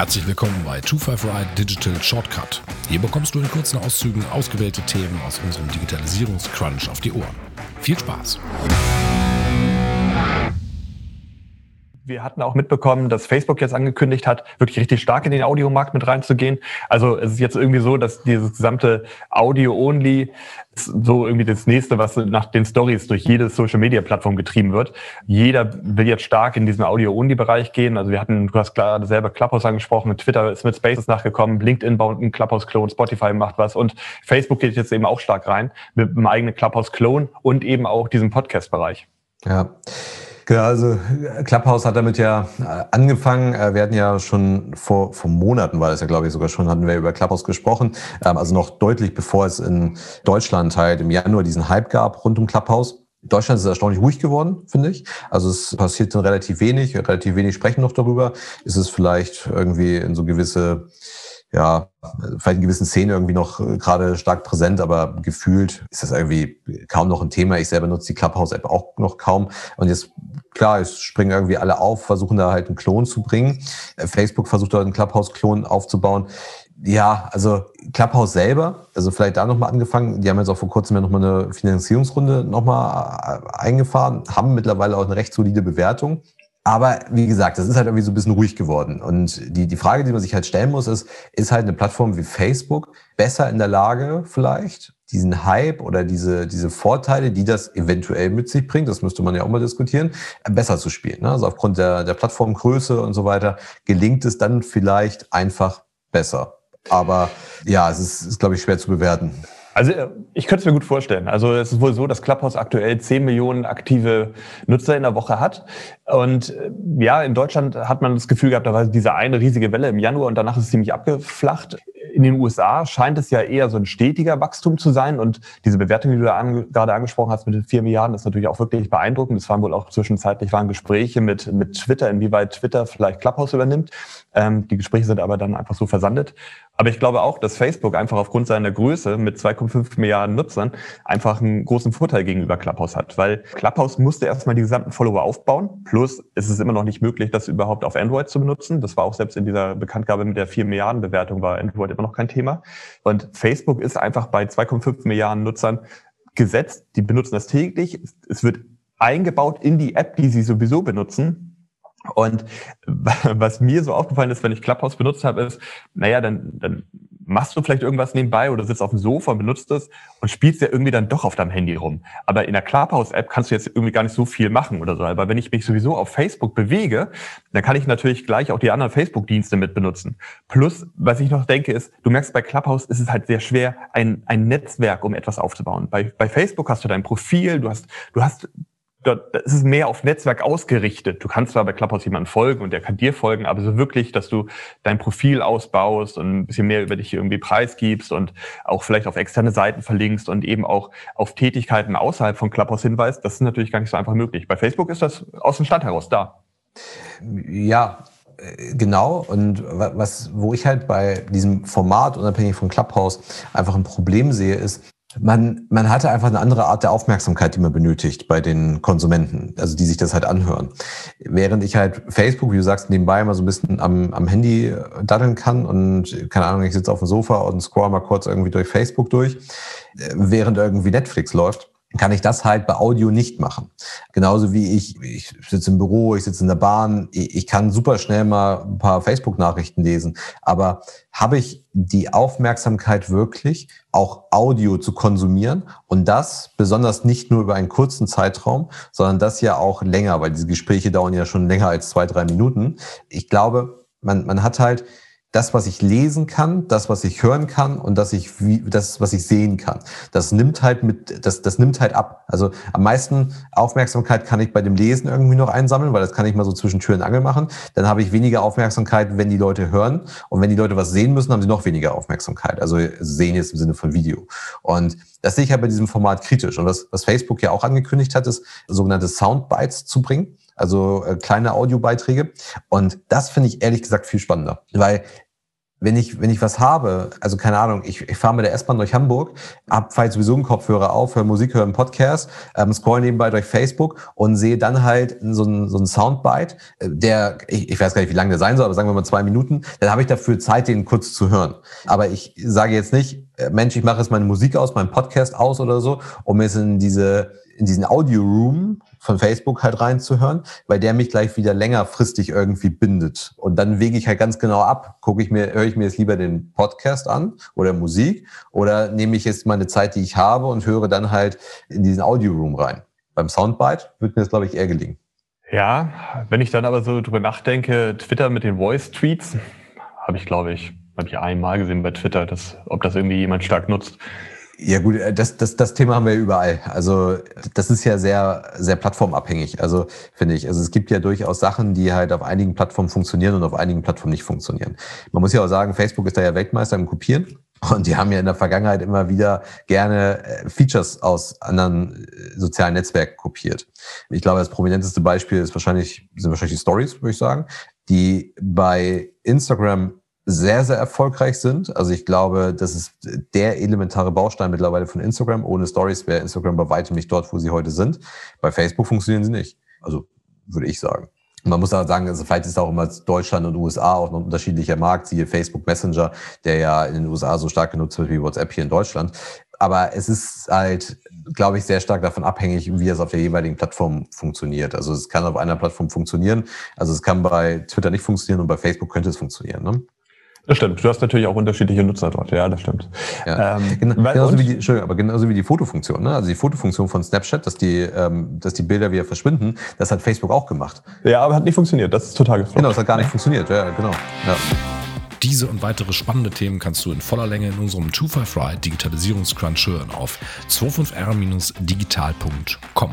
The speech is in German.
Herzlich willkommen bei 25 Ride Digital Shortcut. Hier bekommst du in kurzen Auszügen ausgewählte Themen aus unserem Digitalisierungscrunch auf die Ohren. Viel Spaß! Wir hatten auch mitbekommen, dass Facebook jetzt angekündigt hat, wirklich richtig stark in den Audiomarkt mit reinzugehen. Also es ist jetzt irgendwie so, dass dieses gesamte Audio-Only so irgendwie das nächste, was nach den Stories durch jede Social-Media-Plattform getrieben wird. Jeder will jetzt stark in diesen Audio-Only-Bereich gehen. Also wir hatten, du hast klar selber Clubhouse angesprochen, Twitter ist mit Spaces nachgekommen, LinkedIn baut einen Clubhouse-Klon, Spotify macht was und Facebook geht jetzt eben auch stark rein mit einem eigenen Clubhouse-Klon und eben auch diesem Podcast-Bereich. Ja. Genau, also Clubhouse hat damit ja äh, angefangen. Äh, wir hatten ja schon vor, vor Monaten, war das ja glaube ich sogar schon, hatten wir über Clubhouse gesprochen. Ähm, also noch deutlich bevor es in Deutschland halt im Januar diesen Hype gab rund um Clubhouse. Deutschland ist erstaunlich ruhig geworden, finde ich. Also es passiert dann relativ wenig, relativ wenig sprechen noch darüber. Ist es vielleicht irgendwie in so gewisse ja, vielleicht in gewissen Szenen irgendwie noch äh, gerade stark präsent, aber gefühlt ist das irgendwie kaum noch ein Thema. Ich selber nutze die Clubhouse-App auch noch kaum. Und jetzt, klar, es springen irgendwie alle auf, versuchen da halt einen Klon zu bringen. Äh, Facebook versucht da einen Clubhouse-Klon aufzubauen. Ja, also Clubhouse selber, also vielleicht da nochmal angefangen, die haben jetzt auch vor kurzem ja nochmal eine Finanzierungsrunde nochmal äh, eingefahren, haben mittlerweile auch eine recht solide Bewertung. Aber wie gesagt, das ist halt irgendwie so ein bisschen ruhig geworden. Und die, die Frage, die man sich halt stellen muss, ist, ist halt eine Plattform wie Facebook besser in der Lage, vielleicht diesen Hype oder diese, diese Vorteile, die das eventuell mit sich bringt, das müsste man ja auch mal diskutieren, besser zu spielen. Ne? Also aufgrund der, der Plattformgröße und so weiter gelingt es dann vielleicht einfach besser. Aber ja, es ist, ist glaube ich, schwer zu bewerten. Also äh, ich könnte es mir gut vorstellen. Also es ist wohl so, dass Clubhouse aktuell 10 Millionen aktive Nutzer in der Woche hat. Und äh, ja, in Deutschland hat man das Gefühl gehabt, da war diese eine riesige Welle im Januar und danach ist es ziemlich abgeflacht. In den USA scheint es ja eher so ein stetiger Wachstum zu sein. Und diese Bewertung, die du da an, gerade angesprochen hast mit den 4 Milliarden, ist natürlich auch wirklich beeindruckend. Es waren wohl auch zwischenzeitlich waren Gespräche mit, mit Twitter, inwieweit Twitter vielleicht Clubhouse übernimmt. Ähm, die Gespräche sind aber dann einfach so versandet. Aber ich glaube auch, dass Facebook einfach aufgrund seiner Größe mit 2,5 Milliarden Nutzern einfach einen großen Vorteil gegenüber Clubhouse hat. Weil Clubhouse musste erstmal die gesamten Follower aufbauen. Plus ist es immer noch nicht möglich, das überhaupt auf Android zu benutzen. Das war auch selbst in dieser Bekanntgabe mit der 4 Milliarden Bewertung war Android immer noch kein Thema. Und Facebook ist einfach bei 2,5 Milliarden Nutzern gesetzt. Die benutzen das täglich. Es wird eingebaut in die App, die sie sowieso benutzen. Und was mir so aufgefallen ist, wenn ich Clubhouse benutzt habe, ist, naja, dann, dann machst du vielleicht irgendwas nebenbei oder sitzt auf dem Sofa und benutzt es und spielst ja irgendwie dann doch auf deinem Handy rum. Aber in der Clubhouse-App kannst du jetzt irgendwie gar nicht so viel machen oder so. Aber wenn ich mich sowieso auf Facebook bewege, dann kann ich natürlich gleich auch die anderen Facebook-Dienste mit benutzen. Plus, was ich noch denke, ist, du merkst, bei Clubhouse ist es halt sehr schwer, ein, ein Netzwerk, um etwas aufzubauen. Bei, bei Facebook hast du dein Profil, du hast, du hast dort ist es mehr auf Netzwerk ausgerichtet. Du kannst zwar bei Clubhouse jemanden folgen und der kann dir folgen, aber so wirklich, dass du dein Profil ausbaust und ein bisschen mehr über dich irgendwie preisgibst und auch vielleicht auf externe Seiten verlinkst und eben auch auf Tätigkeiten außerhalb von Clubhouse hinweist, das ist natürlich gar nicht so einfach möglich. Bei Facebook ist das aus dem Stand heraus da. Ja, äh, Genau, und was, wo ich halt bei diesem Format, unabhängig von Clubhouse, einfach ein Problem sehe, ist, man, man hatte einfach eine andere Art der Aufmerksamkeit, die man benötigt bei den Konsumenten, also die sich das halt anhören. Während ich halt Facebook, wie du sagst, nebenbei mal so ein bisschen am, am Handy daddeln kann und keine Ahnung, ich sitze auf dem Sofa und scroll mal kurz irgendwie durch Facebook durch, während irgendwie Netflix läuft, kann ich das halt bei Audio nicht machen. Genauso wie ich, ich sitze im Büro, ich sitze in der Bahn, ich kann super schnell mal ein paar Facebook-Nachrichten lesen. Aber habe ich die Aufmerksamkeit wirklich, auch Audio zu konsumieren und das besonders nicht nur über einen kurzen Zeitraum, sondern das ja auch länger, weil diese Gespräche dauern ja schon länger als zwei, drei Minuten. Ich glaube, man, man hat halt das, was ich lesen kann, das, was ich hören kann und das, ich, das, was ich sehen kann. Das nimmt halt mit, das, das nimmt halt ab. Also am meisten Aufmerksamkeit kann ich bei dem Lesen irgendwie noch einsammeln, weil das kann ich mal so zwischen Tür und Angel machen. Dann habe ich weniger Aufmerksamkeit, wenn die Leute hören. Und wenn die Leute was sehen müssen, haben sie noch weniger Aufmerksamkeit. Also sehen jetzt im Sinne von Video. Und das sehe ich halt bei diesem Format kritisch. Und was, was Facebook ja auch angekündigt hat, ist sogenannte Soundbites zu bringen also äh, kleine Audiobeiträge. Und das finde ich ehrlich gesagt viel spannender, weil wenn ich, wenn ich was habe, also keine Ahnung, ich, ich fahre mit der S-Bahn durch Hamburg, hab vielleicht sowieso einen Kopfhörer auf, höre Musik, höre einen Podcast, ähm, scroll nebenbei durch Facebook und sehe dann halt so einen, so einen Soundbite, äh, der, ich, ich weiß gar nicht, wie lang der sein soll, aber sagen wir mal zwei Minuten, dann habe ich dafür Zeit, den kurz zu hören. Aber ich sage jetzt nicht, äh, Mensch, ich mache jetzt meine Musik aus, meinen Podcast aus oder so, um jetzt in diese in diesen Audio-Room von Facebook halt reinzuhören, weil der mich gleich wieder längerfristig irgendwie bindet. Und dann wege ich halt ganz genau ab, gucke ich mir, höre ich mir jetzt lieber den Podcast an oder Musik oder nehme ich jetzt meine Zeit, die ich habe und höre dann halt in diesen Audio-Room rein. Beim Soundbite wird mir das, glaube ich, eher gelingen. Ja, wenn ich dann aber so drüber nachdenke, Twitter mit den Voice-Tweets, habe ich, glaube ich, habe ich einmal gesehen bei Twitter, dass, ob das irgendwie jemand stark nutzt. Ja gut, äh, das, das, das Thema haben wir überall. Also das ist ja sehr, sehr plattformabhängig, also finde ich. Also es gibt ja durchaus Sachen, die halt auf einigen Plattformen funktionieren und auf einigen Plattformen nicht funktionieren. Man muss ja auch sagen, Facebook ist da ja Weltmeister im Kopieren. Und die haben ja in der Vergangenheit immer wieder gerne äh, Features aus anderen äh, sozialen Netzwerken kopiert. Ich glaube, das prominenteste Beispiel ist wahrscheinlich, sind wahrscheinlich die Stories, würde ich sagen, die bei Instagram sehr, sehr erfolgreich sind. Also ich glaube, das ist der elementare Baustein mittlerweile von Instagram. Ohne Stories wäre Instagram bei weitem nicht dort, wo sie heute sind. Bei Facebook funktionieren sie nicht. Also würde ich sagen. Man muss auch sagen, also vielleicht ist auch immer Deutschland und USA auch noch ein unterschiedlicher Markt, siehe Facebook Messenger, der ja in den USA so stark genutzt wird wie WhatsApp hier in Deutschland. Aber es ist halt, glaube ich, sehr stark davon abhängig, wie es auf der jeweiligen Plattform funktioniert. Also es kann auf einer Plattform funktionieren. Also es kann bei Twitter nicht funktionieren und bei Facebook könnte es funktionieren. Ne? Das stimmt. Du hast natürlich auch unterschiedliche Nutzer dort. Ja, das stimmt. Ja. Ähm, Gen genauso wie die, Entschuldigung, aber genauso wie die Fotofunktion. Ne? Also die Fotofunktion von Snapchat, dass die, ähm, dass die Bilder wieder verschwinden, das hat Facebook auch gemacht. Ja, aber hat nicht funktioniert. Das ist total gefloppt. Genau, das hat gar nicht funktioniert. Ja, genau. Ja. Diese und weitere spannende Themen kannst du in voller Länge in unserem 255 Digitalisierungscrunch hören auf 25r-digital.com.